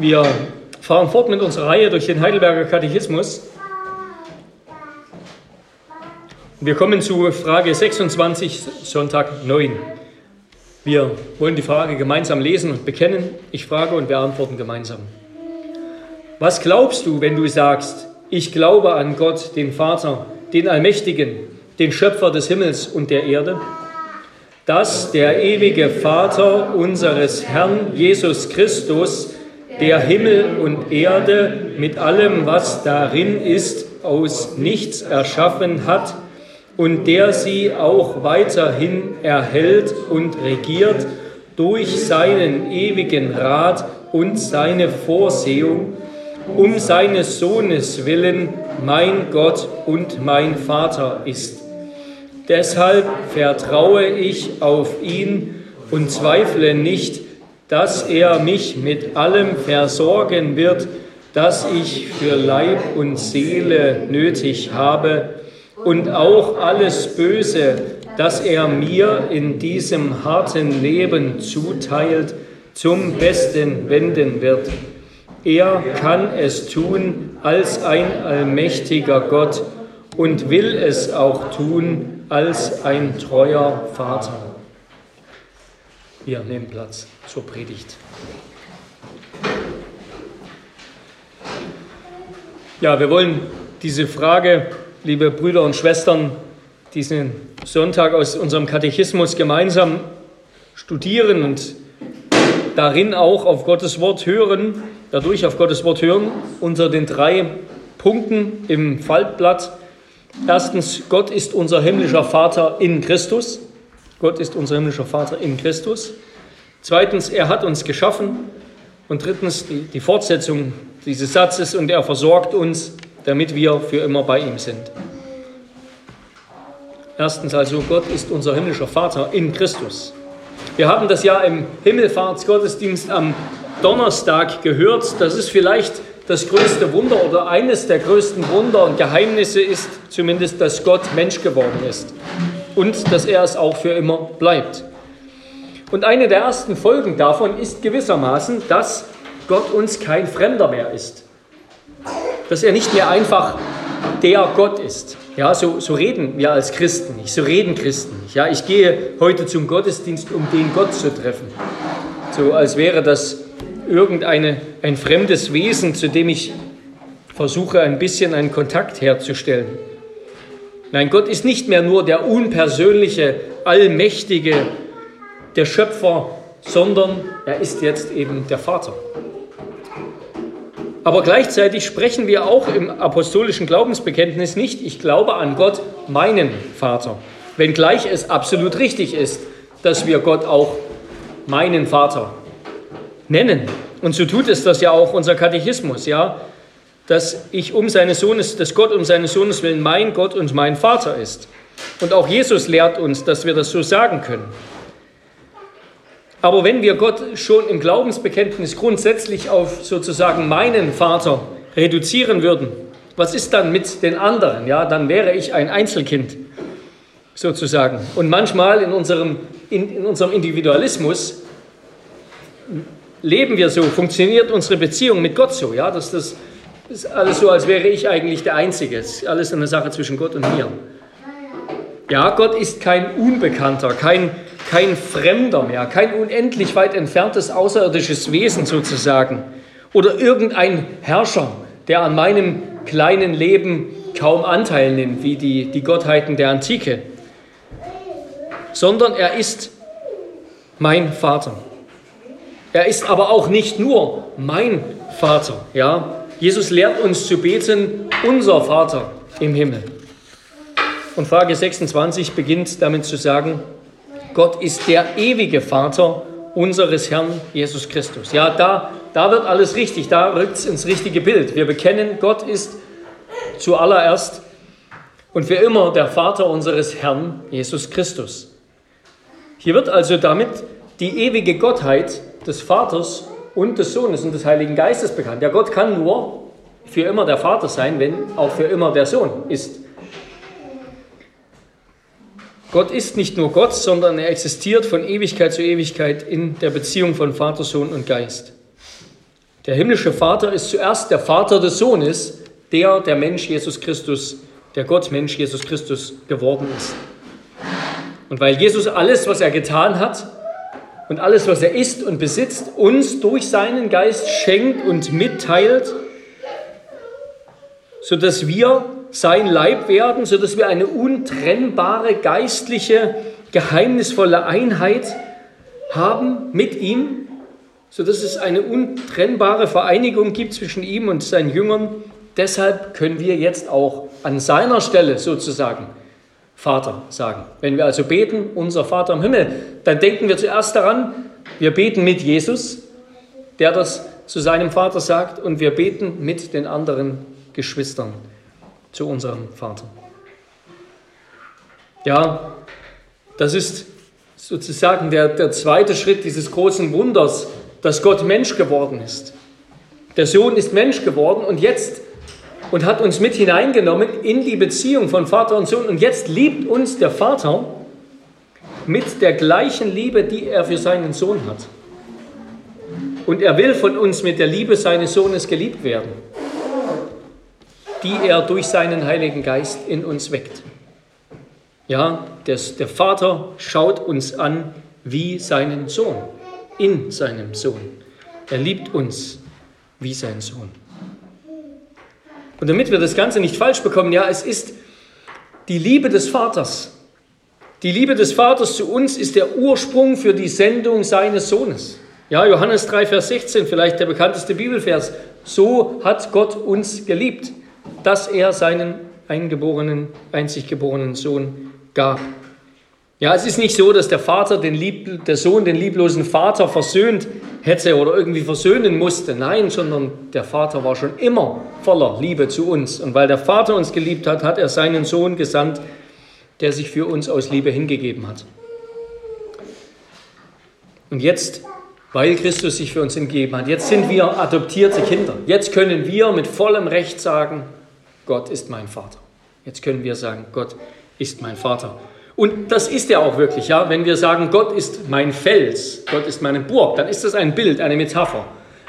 Wir fahren fort mit unserer Reihe durch den Heidelberger Katechismus. Wir kommen zu Frage 26, Sonntag 9. Wir wollen die Frage gemeinsam lesen und bekennen. Ich frage und wir antworten gemeinsam. Was glaubst du, wenn du sagst, ich glaube an Gott, den Vater, den Allmächtigen, den Schöpfer des Himmels und der Erde? Dass der ewige Vater unseres Herrn Jesus Christus, der Himmel und Erde mit allem, was darin ist, aus nichts erschaffen hat, und der sie auch weiterhin erhält und regiert durch seinen ewigen Rat und seine Vorsehung, um seines Sohnes willen mein Gott und mein Vater ist. Deshalb vertraue ich auf ihn und zweifle nicht, dass er mich mit allem versorgen wird, das ich für Leib und Seele nötig habe, und auch alles Böse, das er mir in diesem harten Leben zuteilt, zum Besten wenden wird. Er kann es tun als ein allmächtiger Gott und will es auch tun als ein treuer Vater. Wir nehmen Platz zur Predigt. Ja, wir wollen diese Frage liebe Brüder und Schwestern, diesen Sonntag aus unserem Katechismus gemeinsam studieren und darin auch auf Gottes Wort hören, dadurch auf Gottes Wort hören, unter den drei Punkten im Faltblatt. Erstens, Gott ist unser himmlischer Vater in Christus. Gott ist unser himmlischer Vater in Christus. Zweitens, er hat uns geschaffen. Und drittens, die, die Fortsetzung dieses Satzes, und er versorgt uns damit wir für immer bei ihm sind. Erstens also, Gott ist unser himmlischer Vater in Christus. Wir haben das ja im Himmelfahrtsgottesdienst am Donnerstag gehört. Das ist vielleicht das größte Wunder oder eines der größten Wunder und Geheimnisse ist zumindest, dass Gott Mensch geworden ist und dass er es auch für immer bleibt. Und eine der ersten Folgen davon ist gewissermaßen, dass Gott uns kein Fremder mehr ist dass er nicht mehr einfach der Gott ist. Ja, so, so reden wir als Christen nicht, so reden Christen nicht. Ja, ich gehe heute zum Gottesdienst, um den Gott zu treffen. So als wäre das irgendein ein fremdes Wesen, zu dem ich versuche, ein bisschen einen Kontakt herzustellen. Nein, Gott ist nicht mehr nur der unpersönliche, allmächtige, der Schöpfer, sondern er ist jetzt eben der Vater. Aber gleichzeitig sprechen wir auch im apostolischen Glaubensbekenntnis nicht, ich glaube an Gott, meinen Vater. Wenngleich es absolut richtig ist, dass wir Gott auch meinen Vater nennen. Und so tut es das ja auch unser Katechismus, ja, dass ich um seines Sohnes, dass Gott um seines Sohnes willen mein Gott und mein Vater ist. Und auch Jesus lehrt uns, dass wir das so sagen können. Aber wenn wir Gott schon im Glaubensbekenntnis grundsätzlich auf sozusagen meinen Vater reduzieren würden, was ist dann mit den anderen? Ja, dann wäre ich ein Einzelkind sozusagen. Und manchmal in unserem, in, in unserem Individualismus leben wir so, funktioniert unsere Beziehung mit Gott so. Ja, dass das ist alles so, als wäre ich eigentlich der Einzige. Es ist alles eine Sache zwischen Gott und mir. Ja, Gott ist kein Unbekannter, kein kein Fremder mehr, kein unendlich weit entferntes außerirdisches Wesen sozusagen oder irgendein Herrscher, der an meinem kleinen Leben kaum Anteil nimmt, wie die, die Gottheiten der Antike, sondern er ist mein Vater. Er ist aber auch nicht nur mein Vater. Ja? Jesus lehrt uns zu beten, unser Vater im Himmel. Und Frage 26 beginnt damit zu sagen, Gott ist der ewige Vater unseres Herrn Jesus Christus. Ja, da, da wird alles richtig, da rückt es ins richtige Bild. Wir bekennen, Gott ist zuallererst und für immer der Vater unseres Herrn Jesus Christus. Hier wird also damit die ewige Gottheit des Vaters und des Sohnes und des Heiligen Geistes bekannt. Ja, Gott kann nur für immer der Vater sein, wenn auch für immer der Sohn ist. Gott ist nicht nur Gott, sondern er existiert von Ewigkeit zu Ewigkeit in der Beziehung von Vater, Sohn und Geist. Der himmlische Vater ist zuerst der Vater des Sohnes, der der Mensch Jesus Christus, der Gott Mensch Jesus Christus geworden ist. Und weil Jesus alles, was er getan hat und alles, was er ist und besitzt, uns durch seinen Geist schenkt und mitteilt, sodass wir sein Leib werden, sodass wir eine untrennbare geistliche, geheimnisvolle Einheit haben mit ihm, sodass es eine untrennbare Vereinigung gibt zwischen ihm und seinen Jüngern. Deshalb können wir jetzt auch an seiner Stelle sozusagen Vater sagen. Wenn wir also beten, unser Vater im Himmel, dann denken wir zuerst daran, wir beten mit Jesus, der das zu seinem Vater sagt, und wir beten mit den anderen Geschwistern zu unserem Vater. Ja, das ist sozusagen der, der zweite Schritt dieses großen Wunders, dass Gott Mensch geworden ist. Der Sohn ist Mensch geworden und jetzt und hat uns mit hineingenommen in die Beziehung von Vater und Sohn. Und jetzt liebt uns der Vater mit der gleichen Liebe, die er für seinen Sohn hat. Und er will von uns mit der Liebe seines Sohnes geliebt werden, die er durch seinen Heiligen Geist in uns weckt. Ja, das, der Vater schaut uns an wie seinen Sohn, in seinem Sohn. Er liebt uns wie sein Sohn. Und damit wir das Ganze nicht falsch bekommen, ja, es ist die Liebe des Vaters. Die Liebe des Vaters zu uns ist der Ursprung für die Sendung seines Sohnes. Ja, Johannes 3, Vers 16, vielleicht der bekannteste Bibelvers. So hat Gott uns geliebt, dass er seinen eingeborenen, einzig geborenen Sohn gab. Ja, es ist nicht so, dass der Vater den Lieb, der Sohn den lieblosen Vater versöhnt hätte oder irgendwie versöhnen musste. Nein, sondern der Vater war schon immer voller Liebe zu uns. Und weil der Vater uns geliebt hat, hat er seinen Sohn gesandt, der sich für uns aus Liebe hingegeben hat. Und jetzt, weil Christus sich für uns hingegeben hat, jetzt sind wir adoptierte Kinder. Jetzt können wir mit vollem Recht sagen, Gott ist mein Vater. Jetzt können wir sagen, Gott ist mein Vater. Und das ist er auch wirklich, ja. Wenn wir sagen, Gott ist mein Fels, Gott ist meine Burg, dann ist das ein Bild, eine Metapher.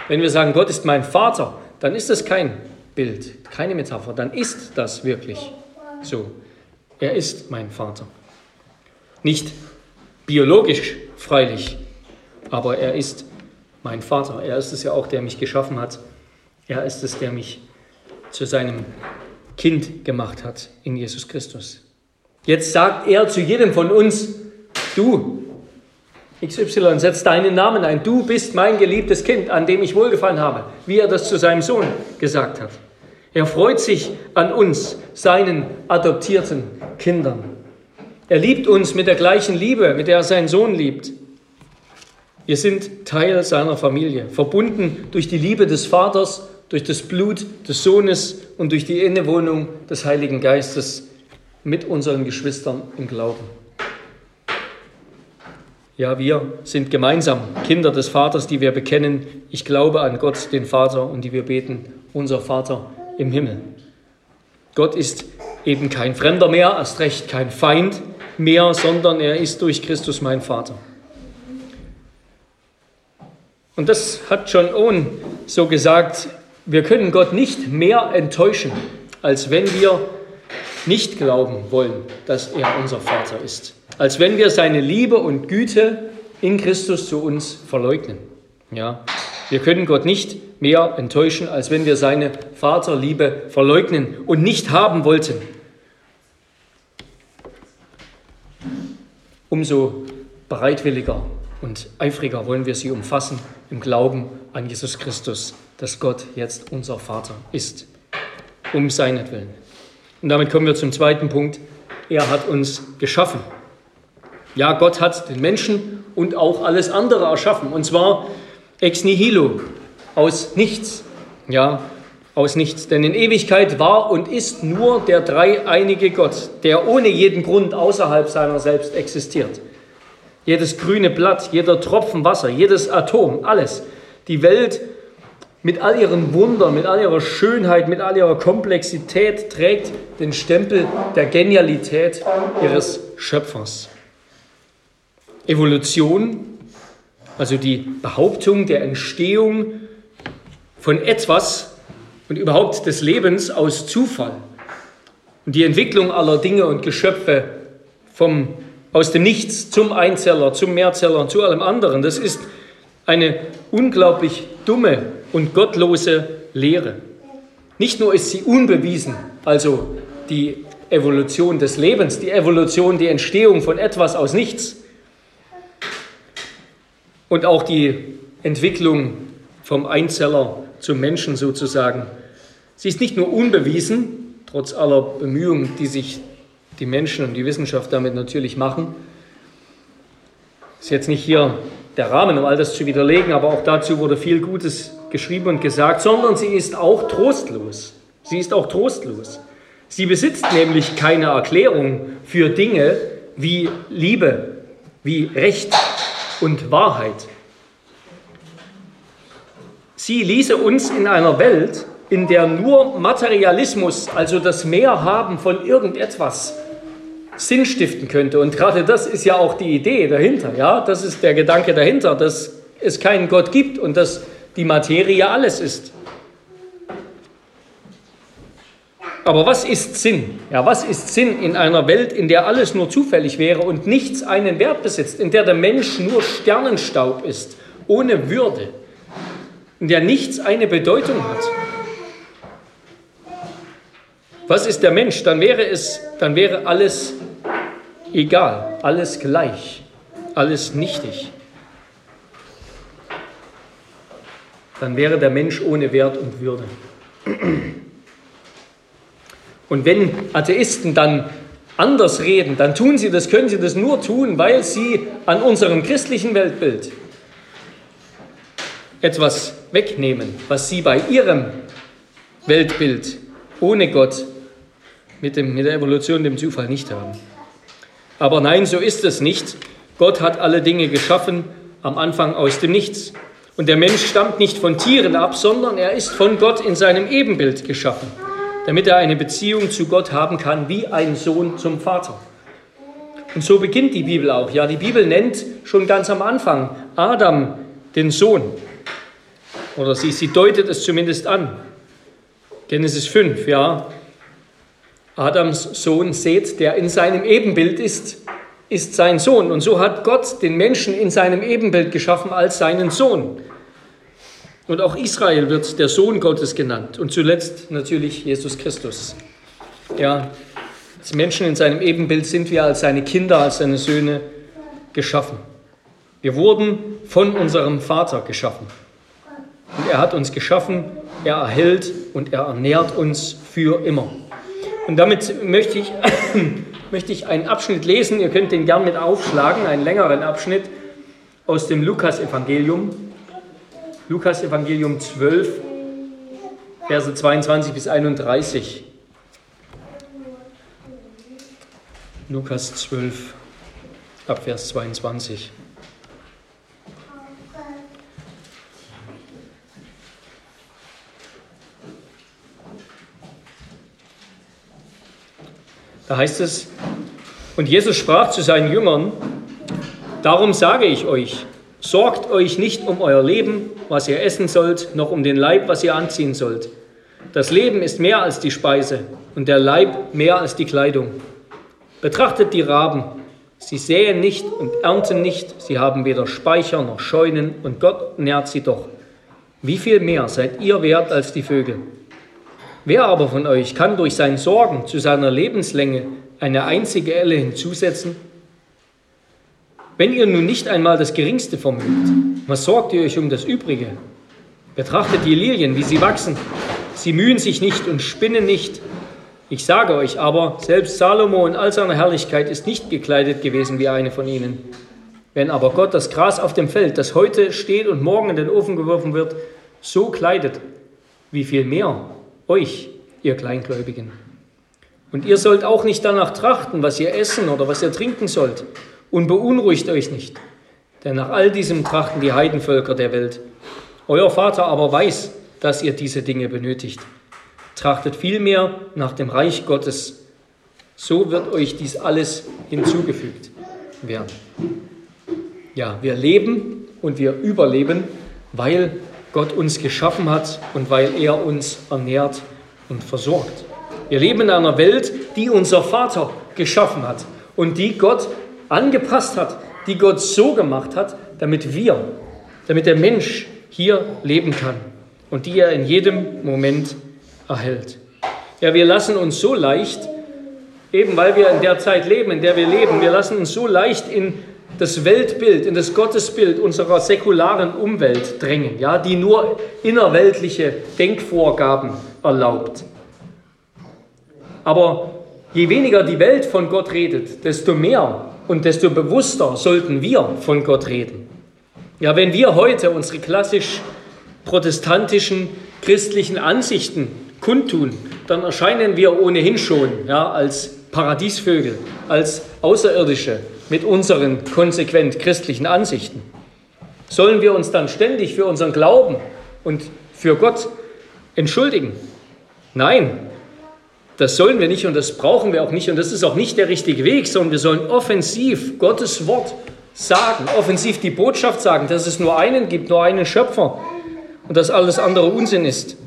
Wenn wir sagen, Gott ist mein Vater, dann ist das kein Bild, keine Metapher, dann ist das wirklich so. Er ist mein Vater. Nicht biologisch freilich, aber er ist mein Vater. Er ist es ja auch, der mich geschaffen hat. Er ist es, der mich zu seinem Kind gemacht hat in Jesus Christus. Jetzt sagt er zu jedem von uns, du, XY, setz deinen Namen ein, du bist mein geliebtes Kind, an dem ich wohlgefallen habe, wie er das zu seinem Sohn gesagt hat. Er freut sich an uns, seinen adoptierten Kindern. Er liebt uns mit der gleichen Liebe, mit der er seinen Sohn liebt. Wir sind Teil seiner Familie, verbunden durch die Liebe des Vaters, durch das Blut des Sohnes und durch die Innewohnung des Heiligen Geistes mit unseren Geschwistern im Glauben. Ja, wir sind gemeinsam Kinder des Vaters, die wir bekennen, ich glaube an Gott, den Vater, und die wir beten, unser Vater im Himmel. Gott ist eben kein Fremder mehr, erst recht kein Feind mehr, sondern er ist durch Christus mein Vater. Und das hat John Owen so gesagt, wir können Gott nicht mehr enttäuschen, als wenn wir nicht glauben wollen, dass er unser Vater ist, als wenn wir seine Liebe und Güte in Christus zu uns verleugnen. Ja, wir können Gott nicht mehr enttäuschen, als wenn wir seine Vaterliebe verleugnen und nicht haben wollten. Umso bereitwilliger und eifriger wollen wir sie umfassen im Glauben an Jesus Christus, dass Gott jetzt unser Vater ist, um seinetwillen. Und damit kommen wir zum zweiten Punkt. Er hat uns geschaffen. Ja, Gott hat den Menschen und auch alles andere erschaffen. Und zwar ex nihilo, aus nichts. Ja, aus nichts. Denn in Ewigkeit war und ist nur der dreieinige Gott, der ohne jeden Grund außerhalb seiner selbst existiert. Jedes grüne Blatt, jeder Tropfen Wasser, jedes Atom, alles. Die Welt mit all ihren Wundern, mit all ihrer Schönheit, mit all ihrer Komplexität trägt den Stempel der Genialität ihres Schöpfers. Evolution, also die Behauptung der Entstehung von etwas und überhaupt des Lebens aus Zufall. Und die Entwicklung aller Dinge und Geschöpfe vom, aus dem Nichts zum Einzeller, zum Mehrzeller und zu allem anderen, das ist eine unglaublich dumme und gottlose Lehre. Nicht nur ist sie unbewiesen, also die Evolution des Lebens, die Evolution, die Entstehung von etwas aus nichts und auch die Entwicklung vom Einzeller zum Menschen sozusagen. Sie ist nicht nur unbewiesen, trotz aller Bemühungen, die sich die Menschen und die Wissenschaft damit natürlich machen. Ist jetzt nicht hier der Rahmen, um all das zu widerlegen, aber auch dazu wurde viel Gutes geschrieben und gesagt, sondern sie ist auch trostlos. Sie ist auch trostlos. Sie besitzt nämlich keine Erklärung für Dinge wie Liebe, wie Recht und Wahrheit. Sie ließe uns in einer Welt, in der nur Materialismus, also das Mehrhaben von irgendetwas, Sinn stiften könnte. Und gerade das ist ja auch die Idee dahinter. Ja? Das ist der Gedanke dahinter, dass es keinen Gott gibt und dass die Materie alles ist. Aber was ist Sinn? Ja, was ist Sinn in einer Welt, in der alles nur zufällig wäre und nichts einen Wert besitzt, in der der Mensch nur Sternenstaub ist, ohne Würde, in der nichts eine Bedeutung hat? Was ist der Mensch? Dann wäre es, dann wäre alles egal, alles gleich, alles nichtig. Dann wäre der Mensch ohne Wert und Würde. Und wenn Atheisten dann anders reden, dann tun sie das, können sie das nur tun, weil sie an unserem christlichen Weltbild etwas wegnehmen, was sie bei ihrem Weltbild ohne Gott mit, dem, mit der Evolution, dem Zufall nicht haben. Aber nein, so ist es nicht. Gott hat alle Dinge geschaffen, am Anfang aus dem Nichts. Und der Mensch stammt nicht von Tieren ab, sondern er ist von Gott in seinem Ebenbild geschaffen damit er eine Beziehung zu Gott haben kann, wie ein Sohn zum Vater. Und so beginnt die Bibel auch. Ja, die Bibel nennt schon ganz am Anfang Adam den Sohn. Oder sie, sie deutet es zumindest an. Genesis 5, ja. Adams Sohn Seth, der in seinem Ebenbild ist, ist sein Sohn. Und so hat Gott den Menschen in seinem Ebenbild geschaffen als seinen Sohn. Und auch Israel wird der Sohn Gottes genannt. Und zuletzt natürlich Jesus Christus. Ja, als Menschen in seinem Ebenbild sind wir als seine Kinder, als seine Söhne geschaffen. Wir wurden von unserem Vater geschaffen. Und er hat uns geschaffen, er erhält und er ernährt uns für immer. Und damit möchte ich, möchte ich einen Abschnitt lesen. Ihr könnt den gern mit aufschlagen, einen längeren Abschnitt aus dem Lukas-Evangelium. Lukas Evangelium 12, Verse 22 bis 31. Lukas 12, ab Vers 22. Da heißt es, und Jesus sprach zu seinen Jüngern, darum sage ich euch, Sorgt euch nicht um euer Leben, was ihr essen sollt, noch um den Leib, was ihr anziehen sollt. Das Leben ist mehr als die Speise und der Leib mehr als die Kleidung. Betrachtet die Raben. Sie säen nicht und ernten nicht, sie haben weder Speicher noch Scheunen und Gott nährt sie doch. Wie viel mehr seid ihr wert als die Vögel? Wer aber von euch kann durch sein Sorgen zu seiner Lebenslänge eine einzige Elle hinzusetzen? Wenn ihr nun nicht einmal das Geringste vermögt, was sorgt ihr euch um das Übrige? Betrachtet die Lilien, wie sie wachsen. Sie mühen sich nicht und spinnen nicht. Ich sage euch aber, selbst Salomo in all seiner Herrlichkeit ist nicht gekleidet gewesen wie eine von ihnen. Wenn aber Gott das Gras auf dem Feld, das heute steht und morgen in den Ofen geworfen wird, so kleidet, wie viel mehr euch, ihr Kleingläubigen. Und ihr sollt auch nicht danach trachten, was ihr essen oder was ihr trinken sollt und beunruhigt euch nicht, denn nach all diesem trachten die Heidenvölker der Welt. Euer Vater aber weiß, dass ihr diese Dinge benötigt. Trachtet vielmehr nach dem Reich Gottes, so wird euch dies alles hinzugefügt werden. Ja, wir leben und wir überleben, weil Gott uns geschaffen hat und weil er uns ernährt und versorgt. Wir leben in einer Welt, die unser Vater geschaffen hat und die Gott angepasst hat, die Gott so gemacht hat, damit wir, damit der Mensch hier leben kann und die er in jedem Moment erhält. Ja, wir lassen uns so leicht, eben weil wir in der Zeit leben, in der wir leben, wir lassen uns so leicht in das Weltbild, in das Gottesbild unserer säkularen Umwelt drängen, ja, die nur innerweltliche Denkvorgaben erlaubt. Aber je weniger die Welt von Gott redet, desto mehr und desto bewusster sollten wir von Gott reden. Ja, wenn wir heute unsere klassisch protestantischen christlichen Ansichten kundtun, dann erscheinen wir ohnehin schon ja, als Paradiesvögel, als Außerirdische mit unseren konsequent christlichen Ansichten. Sollen wir uns dann ständig für unseren Glauben und für Gott entschuldigen? Nein, das sollen wir nicht und das brauchen wir auch nicht und das ist auch nicht der richtige Weg, sondern wir sollen offensiv Gottes Wort sagen, offensiv die Botschaft sagen, dass es nur einen gibt, nur einen Schöpfer und dass alles andere Unsinn ist.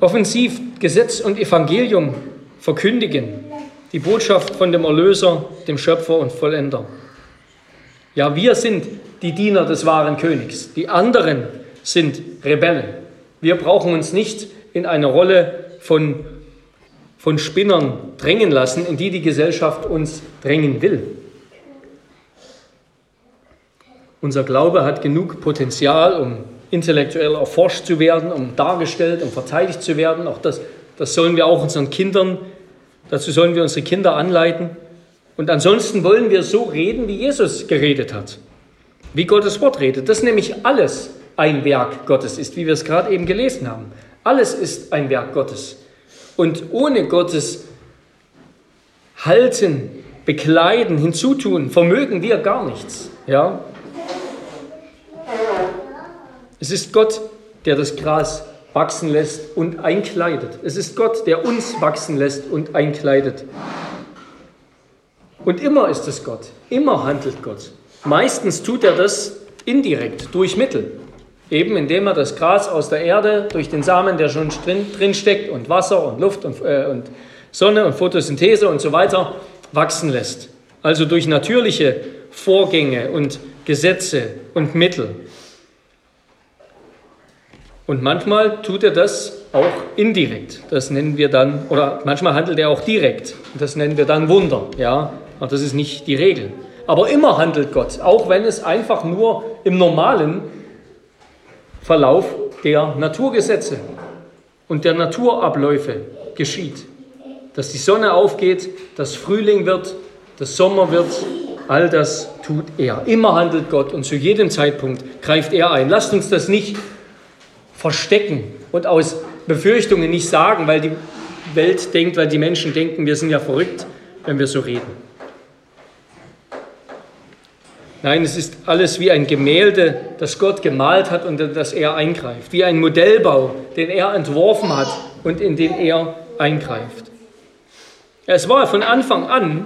Offensiv Gesetz und Evangelium verkündigen, die Botschaft von dem Erlöser, dem Schöpfer und Vollender. Ja, wir sind die Diener des wahren Königs, die anderen sind Rebellen. Wir brauchen uns nicht in eine Rolle von, von Spinnern drängen lassen, in die die Gesellschaft uns drängen will. Unser Glaube hat genug Potenzial, um intellektuell erforscht zu werden, um dargestellt, um verteidigt zu werden. Auch das, das sollen wir auch unseren Kindern, dazu sollen wir unsere Kinder anleiten. Und ansonsten wollen wir so reden, wie Jesus geredet hat, wie Gottes Wort redet. Das nämlich alles ein Werk Gottes ist, wie wir es gerade eben gelesen haben. Alles ist ein Werk Gottes. Und ohne Gottes Halten, Bekleiden, Hinzutun, vermögen wir gar nichts. Ja? Es ist Gott, der das Gras wachsen lässt und einkleidet. Es ist Gott, der uns wachsen lässt und einkleidet. Und immer ist es Gott, immer handelt Gott. Meistens tut er das indirekt, durch Mittel. Eben indem er das Gras aus der Erde durch den Samen, der schon drin, steckt, und Wasser und Luft und, äh, und Sonne und Photosynthese und so weiter wachsen lässt. Also durch natürliche Vorgänge und Gesetze und Mittel. Und manchmal tut er das auch indirekt. Das nennen wir dann, oder manchmal handelt er auch direkt. Das nennen wir dann Wunder. Ja, und das ist nicht die Regel. Aber immer handelt Gott, auch wenn es einfach nur im normalen Verlauf der Naturgesetze und der Naturabläufe geschieht. Dass die Sonne aufgeht, dass Frühling wird, dass Sommer wird, all das tut er. Immer handelt Gott und zu jedem Zeitpunkt greift er ein. Lasst uns das nicht verstecken und aus Befürchtungen nicht sagen, weil die Welt denkt, weil die Menschen denken, wir sind ja verrückt, wenn wir so reden. Nein, es ist alles wie ein Gemälde, das Gott gemalt hat und das er eingreift. Wie ein Modellbau, den er entworfen hat und in den er eingreift. Es war von Anfang an,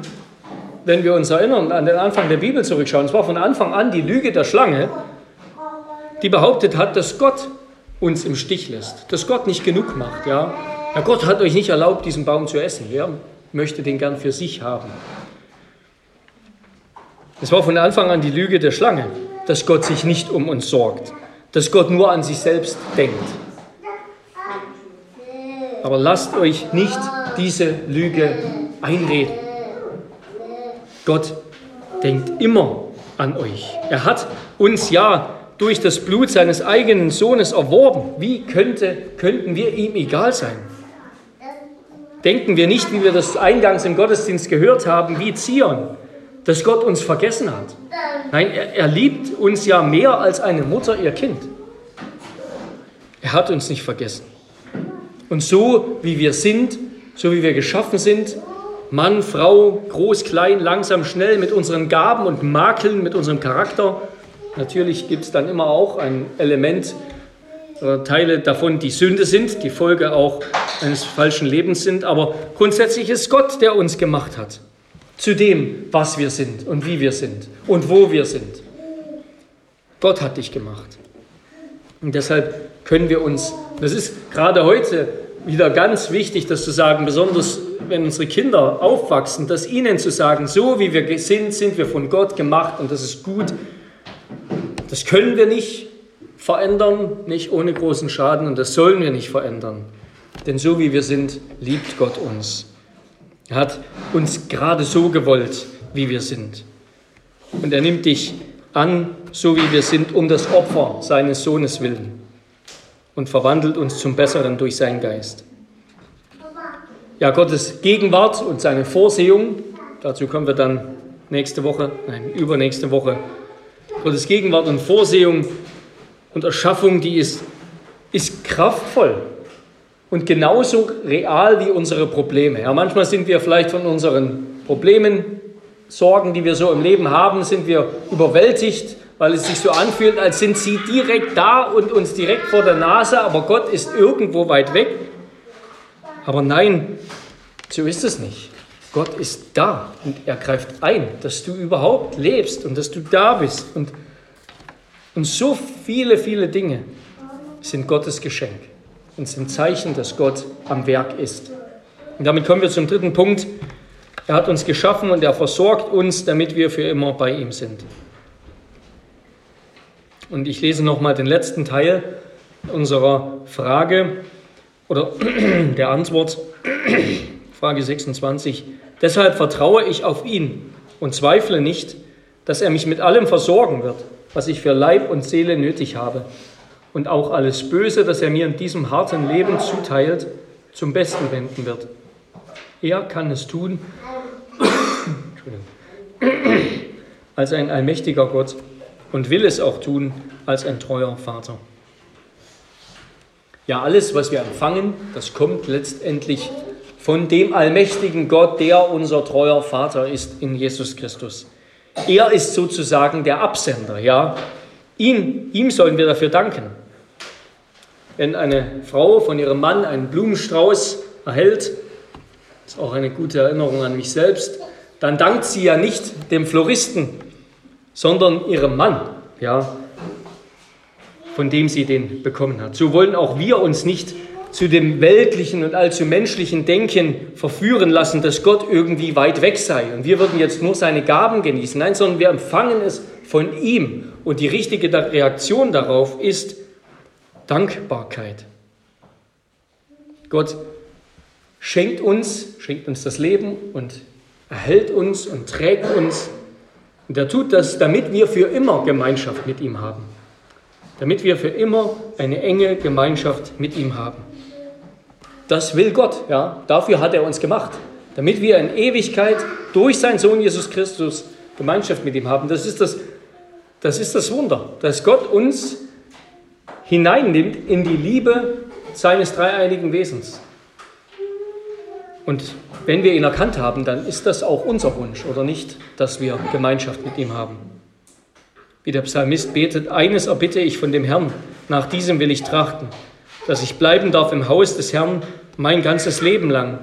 wenn wir uns erinnern, an den Anfang der Bibel zurückschauen, es war von Anfang an die Lüge der Schlange, die behauptet hat, dass Gott uns im Stich lässt, dass Gott nicht genug macht. Ja? ja, Gott hat euch nicht erlaubt, diesen Baum zu essen. Wer möchte den gern für sich haben? Es war von Anfang an die Lüge der Schlange, dass Gott sich nicht um uns sorgt, dass Gott nur an sich selbst denkt. Aber lasst euch nicht diese Lüge einreden. Gott denkt immer an euch. Er hat uns ja durch das Blut seines eigenen Sohnes erworben. Wie könnte, könnten wir ihm egal sein? Denken wir nicht, wie wir das eingangs im Gottesdienst gehört haben, wie Zion, dass Gott uns vergessen hat. Nein, er, er liebt uns ja mehr als eine Mutter ihr Kind. Er hat uns nicht vergessen. Und so wie wir sind, so wie wir geschaffen sind, Mann, Frau, groß, klein, langsam, schnell, mit unseren Gaben und Makeln, mit unserem Charakter, Natürlich gibt es dann immer auch ein Element, äh, Teile davon, die Sünde sind, die Folge auch eines falschen Lebens sind, aber grundsätzlich ist Gott, der uns gemacht hat, zu dem, was wir sind und wie wir sind und wo wir sind. Gott hat dich gemacht. Und deshalb können wir uns, das ist gerade heute wieder ganz wichtig, das zu sagen, besonders wenn unsere Kinder aufwachsen, dass ihnen zu sagen, so wie wir sind, sind wir von Gott gemacht und das ist gut. Das können wir nicht verändern, nicht ohne großen Schaden und das sollen wir nicht verändern. Denn so wie wir sind, liebt Gott uns. Er hat uns gerade so gewollt, wie wir sind. Und er nimmt dich an, so wie wir sind, um das Opfer seines Sohnes willen und verwandelt uns zum Besseren durch seinen Geist. Ja, Gottes Gegenwart und seine Vorsehung, dazu kommen wir dann nächste Woche, nein, übernächste Woche. Gottes Gegenwart und Vorsehung und Erschaffung, die ist, ist kraftvoll und genauso real wie unsere Probleme. Ja, manchmal sind wir vielleicht von unseren Problemen, Sorgen, die wir so im Leben haben, sind wir überwältigt, weil es sich so anfühlt, als sind sie direkt da und uns direkt vor der Nase, aber Gott ist irgendwo weit weg. Aber nein, so ist es nicht. Gott ist da und er greift ein, dass du überhaupt lebst und dass du da bist. Und, und so viele, viele Dinge sind Gottes Geschenk und sind Zeichen, dass Gott am Werk ist. Und damit kommen wir zum dritten Punkt. Er hat uns geschaffen und er versorgt uns, damit wir für immer bei ihm sind. Und ich lese nochmal den letzten Teil unserer Frage oder der Antwort, Frage 26. Deshalb vertraue ich auf ihn und zweifle nicht, dass er mich mit allem versorgen wird, was ich für Leib und Seele nötig habe und auch alles Böse, das er mir in diesem harten Leben zuteilt, zum Besten wenden wird. Er kann es tun als ein allmächtiger Gott und will es auch tun als ein treuer Vater. Ja, alles, was wir empfangen, das kommt letztendlich von dem allmächtigen Gott, der unser treuer Vater ist in Jesus Christus. Er ist sozusagen der Absender, ja. Ihn, ihm sollen wir dafür danken. Wenn eine Frau von ihrem Mann einen Blumenstrauß erhält, ist auch eine gute Erinnerung an mich selbst, dann dankt sie ja nicht dem Floristen, sondern ihrem Mann, ja, von dem sie den bekommen hat. So wollen auch wir uns nicht zu dem weltlichen und allzu menschlichen Denken verführen lassen, dass Gott irgendwie weit weg sei und wir würden jetzt nur seine Gaben genießen. Nein, sondern wir empfangen es von ihm und die richtige Reaktion darauf ist Dankbarkeit. Gott schenkt uns, schenkt uns das Leben und erhält uns und trägt uns. Und er tut das, damit wir für immer Gemeinschaft mit ihm haben. Damit wir für immer eine enge Gemeinschaft mit ihm haben. Das will Gott, ja. Dafür hat er uns gemacht. Damit wir in Ewigkeit durch seinen Sohn Jesus Christus Gemeinschaft mit ihm haben. Das ist das, das, ist das Wunder, dass Gott uns hineinnimmt in die Liebe seines dreieinigen Wesens. Und wenn wir ihn erkannt haben, dann ist das auch unser Wunsch, oder nicht, dass wir Gemeinschaft mit ihm haben. Wie der Psalmist betet, eines erbitte ich von dem Herrn, nach diesem will ich trachten, dass ich bleiben darf im Haus des Herrn mein ganzes Leben lang,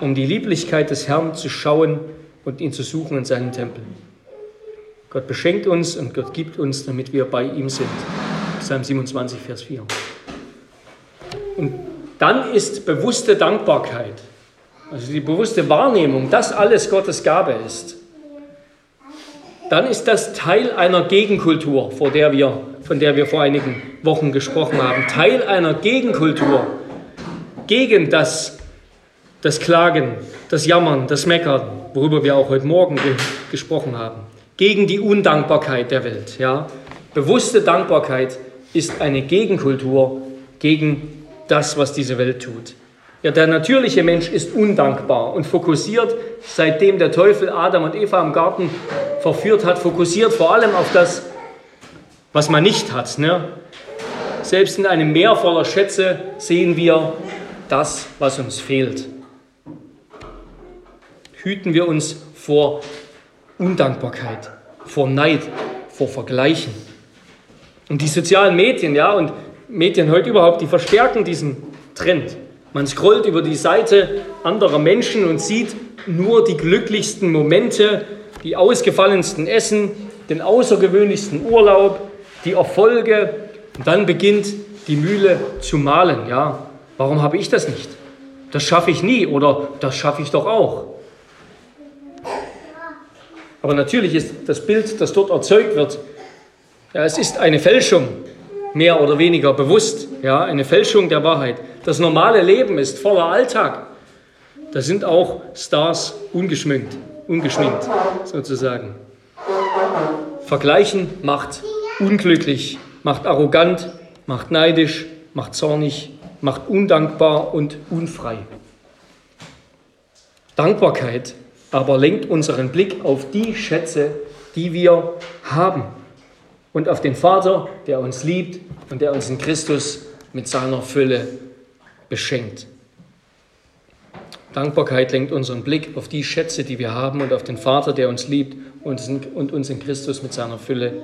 um die Lieblichkeit des Herrn zu schauen und ihn zu suchen in seinem Tempel. Gott beschenkt uns und Gott gibt uns, damit wir bei ihm sind. Psalm 27, Vers 4. Und dann ist bewusste Dankbarkeit also die bewusste Wahrnehmung, dass alles Gottes Gabe ist, dann ist das Teil einer Gegenkultur, vor der wir, von der wir vor einigen Wochen gesprochen haben. Teil einer Gegenkultur gegen das, das Klagen, das Jammern, das Meckern, worüber wir auch heute Morgen ge gesprochen haben. Gegen die Undankbarkeit der Welt. Ja? Bewusste Dankbarkeit ist eine Gegenkultur gegen das, was diese Welt tut. Ja, der natürliche Mensch ist undankbar und fokussiert, seitdem der Teufel Adam und Eva im Garten verführt hat, fokussiert vor allem auf das, was man nicht hat. Ne? Selbst in einem Meer voller Schätze sehen wir das, was uns fehlt. Hüten wir uns vor Undankbarkeit, vor Neid, vor Vergleichen. Und die sozialen Medien, ja, und Medien heute überhaupt, die verstärken diesen Trend. Man scrollt über die Seite anderer Menschen und sieht nur die glücklichsten Momente, die ausgefallensten Essen, den außergewöhnlichsten Urlaub, die Erfolge Und dann beginnt die Mühle zu malen. Ja, warum habe ich das nicht? Das schaffe ich nie oder das schaffe ich doch auch. Aber natürlich ist das Bild, das dort erzeugt wird, ja, es ist eine Fälschung, mehr oder weniger bewusst, ja, eine Fälschung der Wahrheit. Das normale Leben ist voller Alltag. Da sind auch Stars ungeschminkt, ungeschminkt sozusagen. Vergleichen macht unglücklich, macht arrogant, macht neidisch, macht zornig, macht undankbar und unfrei. Dankbarkeit aber lenkt unseren Blick auf die Schätze, die wir haben und auf den Vater, der uns liebt und der uns in Christus mit seiner Fülle beschenkt. Dankbarkeit lenkt unseren Blick auf die Schätze, die wir haben und auf den Vater, der uns liebt und uns in Christus mit seiner Fülle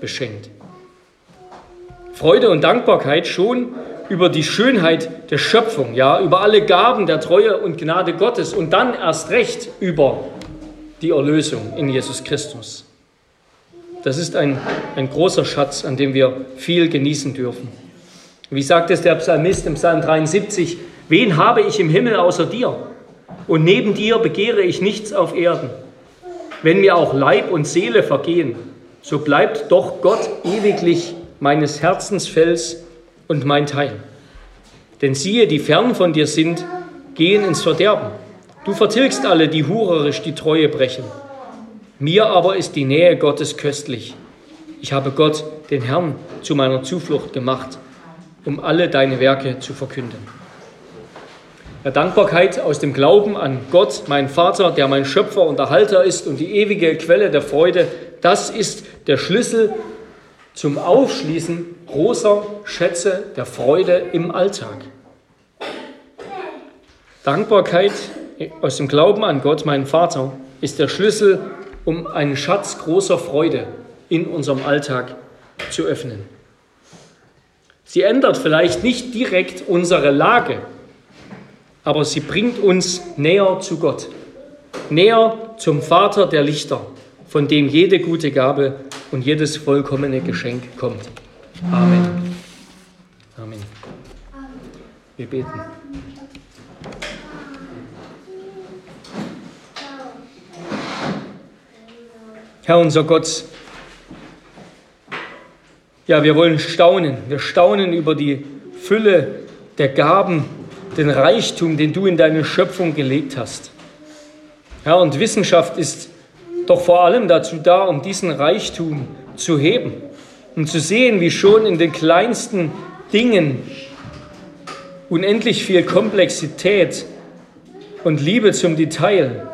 beschenkt. Freude und Dankbarkeit schon über die Schönheit der Schöpfung, ja, über alle Gaben der Treue und Gnade Gottes und dann erst recht über die Erlösung in Jesus Christus. Das ist ein, ein großer Schatz, an dem wir viel genießen dürfen. Wie sagt es der Psalmist im Psalm 73, wen habe ich im Himmel außer dir? Und neben dir begehre ich nichts auf Erden. Wenn mir auch Leib und Seele vergehen, so bleibt doch Gott ewiglich meines Herzens Fels und mein Teil. Denn siehe, die fern von dir sind, gehen ins Verderben. Du vertilgst alle, die hurerisch die Treue brechen. Mir aber ist die Nähe Gottes köstlich. Ich habe Gott, den Herrn, zu meiner Zuflucht gemacht, um alle deine Werke zu verkünden. Ja, Dankbarkeit aus dem Glauben an Gott, mein Vater, der mein Schöpfer und Erhalter ist und die ewige Quelle der Freude, das ist der Schlüssel zum Aufschließen großer Schätze der Freude im Alltag. Dankbarkeit aus dem Glauben an Gott, meinen Vater, ist der Schlüssel, um einen Schatz großer Freude in unserem Alltag zu öffnen. Sie ändert vielleicht nicht direkt unsere Lage, aber sie bringt uns näher zu Gott, näher zum Vater der Lichter, von dem jede gute Gabe und jedes vollkommene Geschenk kommt. Amen. Amen. Wir beten. Herr unser Gott, ja, wir wollen staunen. Wir staunen über die Fülle der Gaben, den Reichtum, den du in deine Schöpfung gelegt hast. Herr, und Wissenschaft ist doch vor allem dazu da, um diesen Reichtum zu heben, um zu sehen, wie schon in den kleinsten Dingen unendlich viel Komplexität und Liebe zum Detail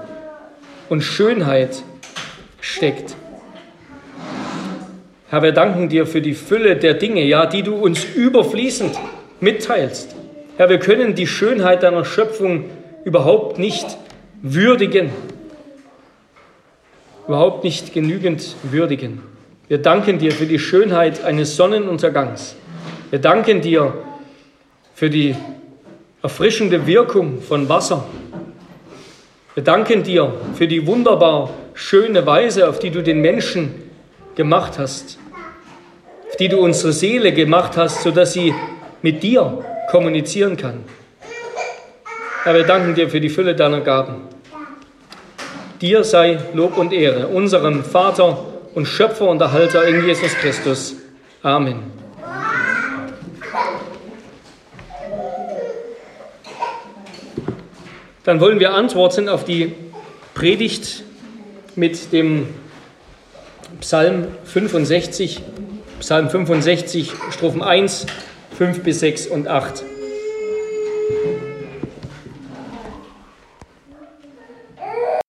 und Schönheit steckt. Herr, wir danken dir für die Fülle der Dinge, ja, die du uns überfließend mitteilst. Herr, wir können die Schönheit deiner Schöpfung überhaupt nicht würdigen überhaupt nicht genügend würdigen. Wir danken dir für die Schönheit eines Sonnenuntergangs. Wir danken dir für die erfrischende Wirkung von Wasser. Wir danken dir für die wunderbar schöne Weise, auf die du den Menschen gemacht hast, auf die du unsere Seele gemacht hast, sodass sie mit dir kommunizieren kann. Herr, wir danken dir für die Fülle deiner Gaben. Dir sei Lob und Ehre, unserem Vater und Schöpfer und Erhalter in Jesus Christus. Amen. Dann wollen wir antworten auf die Predigt mit dem Psalm 65, Psalm 65, Strophen 1, 5 bis 6 und 8.